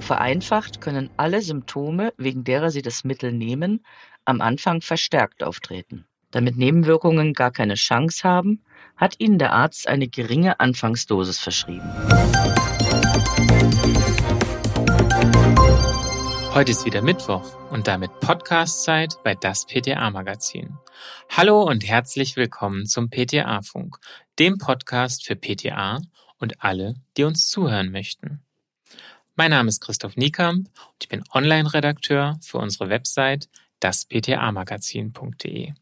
Grob vereinfacht können alle Symptome, wegen derer Sie das Mittel nehmen, am Anfang verstärkt auftreten. Damit Nebenwirkungen gar keine Chance haben, hat Ihnen der Arzt eine geringe Anfangsdosis verschrieben. Heute ist wieder Mittwoch und damit Podcastzeit bei das PTA Magazin. Hallo und herzlich willkommen zum PTA Funk, dem Podcast für PTA und alle, die uns zuhören möchten. Mein Name ist Christoph Niekamp und ich bin Online-Redakteur für unsere Website dasptamagazin.de.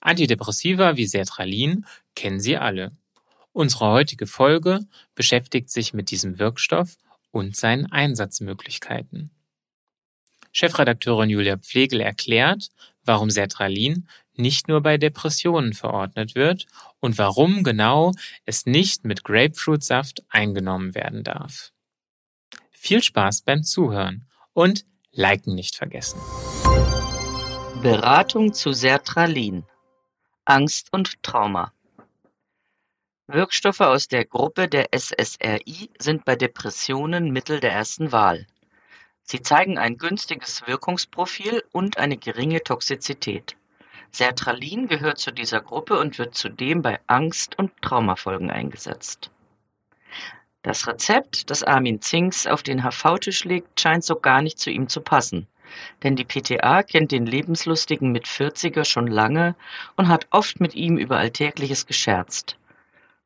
Antidepressiva wie Sertralin kennen Sie alle. Unsere heutige Folge beschäftigt sich mit diesem Wirkstoff und seinen Einsatzmöglichkeiten. Chefredakteurin Julia Pflegel erklärt, warum Sertralin nicht nur bei Depressionen verordnet wird und warum genau es nicht mit Grapefruitsaft eingenommen werden darf. Viel Spaß beim Zuhören und Liken nicht vergessen. Beratung zu Sertralin. Angst und Trauma. Wirkstoffe aus der Gruppe der SSRI sind bei Depressionen Mittel der ersten Wahl. Sie zeigen ein günstiges Wirkungsprofil und eine geringe Toxizität. Sertralin gehört zu dieser Gruppe und wird zudem bei Angst- und Traumafolgen eingesetzt. Das Rezept, das Armin Zinks auf den HV-Tisch legt, scheint so gar nicht zu ihm zu passen. Denn die PTA kennt den lebenslustigen Mitvierziger schon lange und hat oft mit ihm über Alltägliches gescherzt.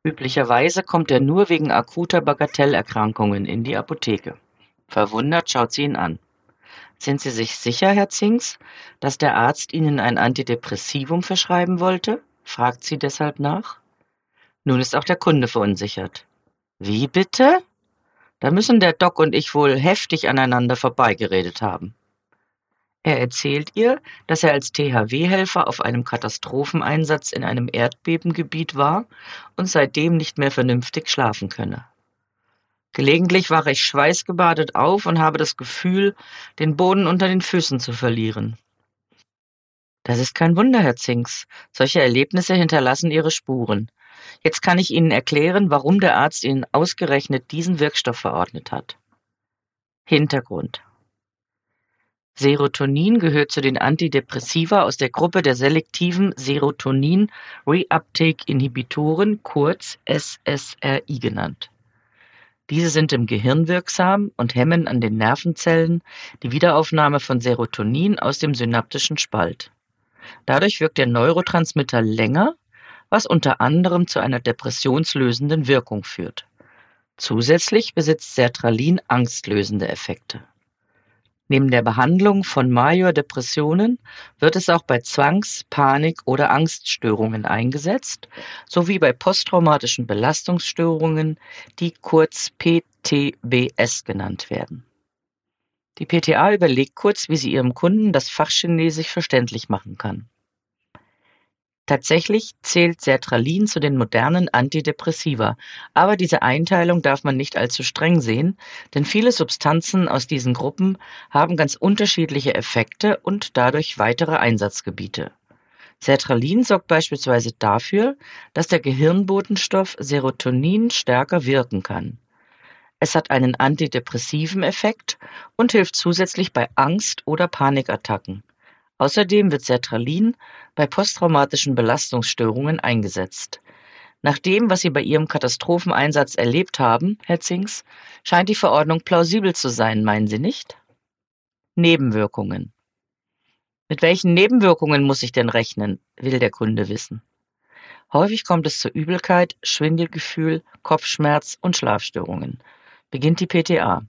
Üblicherweise kommt er nur wegen akuter Bagatellerkrankungen in die Apotheke. Verwundert schaut sie ihn an. Sind Sie sich sicher, Herr Zinks, dass der Arzt Ihnen ein Antidepressivum verschreiben wollte? fragt sie deshalb nach. Nun ist auch der Kunde verunsichert. Wie bitte? Da müssen der Doc und ich wohl heftig aneinander vorbeigeredet haben. Er erzählt ihr, dass er als THW-Helfer auf einem Katastropheneinsatz in einem Erdbebengebiet war und seitdem nicht mehr vernünftig schlafen könne. Gelegentlich wache ich schweißgebadet auf und habe das Gefühl, den Boden unter den Füßen zu verlieren. Das ist kein Wunder, Herr Zinks. Solche Erlebnisse hinterlassen ihre Spuren. Jetzt kann ich Ihnen erklären, warum der Arzt Ihnen ausgerechnet diesen Wirkstoff verordnet hat. Hintergrund. Serotonin gehört zu den Antidepressiva aus der Gruppe der selektiven Serotonin Reuptake Inhibitoren, kurz SSRI genannt. Diese sind im Gehirn wirksam und hemmen an den Nervenzellen die Wiederaufnahme von Serotonin aus dem synaptischen Spalt. Dadurch wirkt der Neurotransmitter länger, was unter anderem zu einer depressionslösenden Wirkung führt. Zusätzlich besitzt Sertralin angstlösende Effekte. Neben der Behandlung von Major-Depressionen wird es auch bei Zwangs-, Panik- oder Angststörungen eingesetzt, sowie bei posttraumatischen Belastungsstörungen, die kurz PTBS genannt werden. Die PTA überlegt kurz, wie sie ihrem Kunden das Fachchinesisch verständlich machen kann. Tatsächlich zählt Sertralin zu den modernen Antidepressiva, aber diese Einteilung darf man nicht allzu streng sehen, denn viele Substanzen aus diesen Gruppen haben ganz unterschiedliche Effekte und dadurch weitere Einsatzgebiete. Sertralin sorgt beispielsweise dafür, dass der Gehirnbotenstoff Serotonin stärker wirken kann. Es hat einen antidepressiven Effekt und hilft zusätzlich bei Angst- oder Panikattacken. Außerdem wird Sertralin bei posttraumatischen Belastungsstörungen eingesetzt. Nach dem, was Sie bei Ihrem Katastropheneinsatz erlebt haben, Herr Zinks, scheint die Verordnung plausibel zu sein, meinen Sie nicht? Nebenwirkungen. Mit welchen Nebenwirkungen muss ich denn rechnen, will der Kunde wissen. Häufig kommt es zu Übelkeit, Schwindelgefühl, Kopfschmerz und Schlafstörungen. Beginnt die PTA.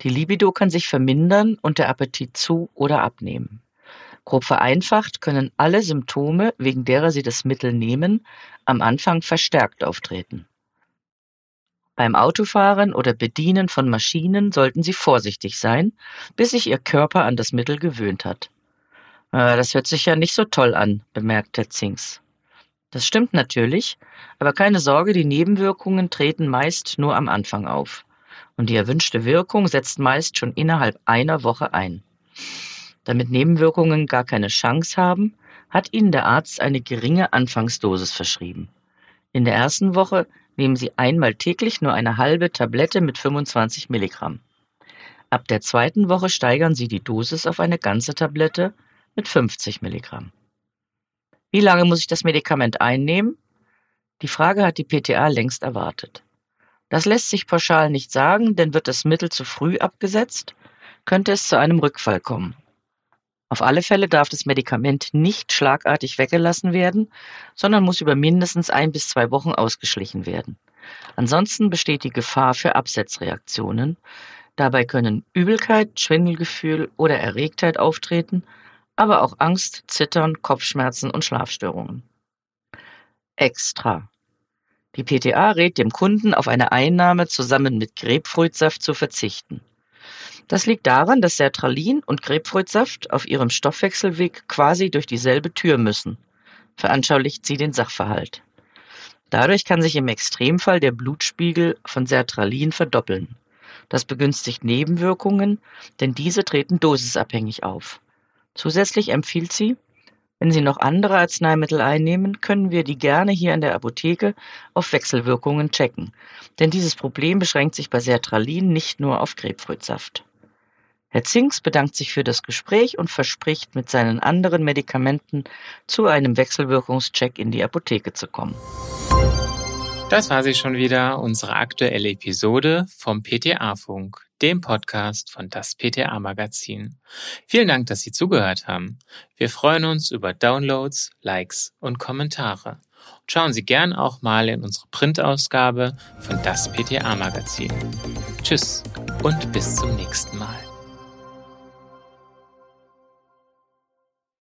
Die Libido kann sich vermindern und der Appetit zu oder abnehmen. Grob vereinfacht können alle Symptome, wegen derer Sie das Mittel nehmen, am Anfang verstärkt auftreten. Beim Autofahren oder Bedienen von Maschinen sollten Sie vorsichtig sein, bis sich Ihr Körper an das Mittel gewöhnt hat. Äh, das hört sich ja nicht so toll an, bemerkte Zinks. Das stimmt natürlich, aber keine Sorge, die Nebenwirkungen treten meist nur am Anfang auf. Und die erwünschte Wirkung setzt meist schon innerhalb einer Woche ein. Damit Nebenwirkungen gar keine Chance haben, hat Ihnen der Arzt eine geringe Anfangsdosis verschrieben. In der ersten Woche nehmen Sie einmal täglich nur eine halbe Tablette mit 25 Milligramm. Ab der zweiten Woche steigern Sie die Dosis auf eine ganze Tablette mit 50 Milligramm. Wie lange muss ich das Medikament einnehmen? Die Frage hat die PTA längst erwartet. Das lässt sich pauschal nicht sagen, denn wird das Mittel zu früh abgesetzt, könnte es zu einem Rückfall kommen. Auf alle Fälle darf das Medikament nicht schlagartig weggelassen werden, sondern muss über mindestens ein bis zwei Wochen ausgeschlichen werden. Ansonsten besteht die Gefahr für Absetzreaktionen, Dabei können Übelkeit, Schwindelgefühl oder Erregtheit auftreten, aber auch Angst, Zittern, Kopfschmerzen und Schlafstörungen. Extra. Die PTA rät dem Kunden, auf eine Einnahme zusammen mit Grapefruitsaft zu verzichten. Das liegt daran, dass Sertralin und Grapefruitsaft auf ihrem Stoffwechselweg quasi durch dieselbe Tür müssen. Veranschaulicht sie den Sachverhalt. Dadurch kann sich im Extremfall der Blutspiegel von Sertralin verdoppeln. Das begünstigt Nebenwirkungen, denn diese treten dosisabhängig auf. Zusätzlich empfiehlt sie, wenn Sie noch andere Arzneimittel einnehmen, können wir die gerne hier in der Apotheke auf Wechselwirkungen checken. Denn dieses Problem beschränkt sich bei Sertralin nicht nur auf Grapefruitsaft. Herr Zinks bedankt sich für das Gespräch und verspricht, mit seinen anderen Medikamenten zu einem Wechselwirkungscheck in die Apotheke zu kommen. Das war sie schon wieder, unsere aktuelle Episode vom PTA-Funk, dem Podcast von das PTA-Magazin. Vielen Dank, dass Sie zugehört haben. Wir freuen uns über Downloads, Likes und Kommentare. Schauen Sie gern auch mal in unsere Printausgabe von das PTA-Magazin. Tschüss und bis zum nächsten Mal.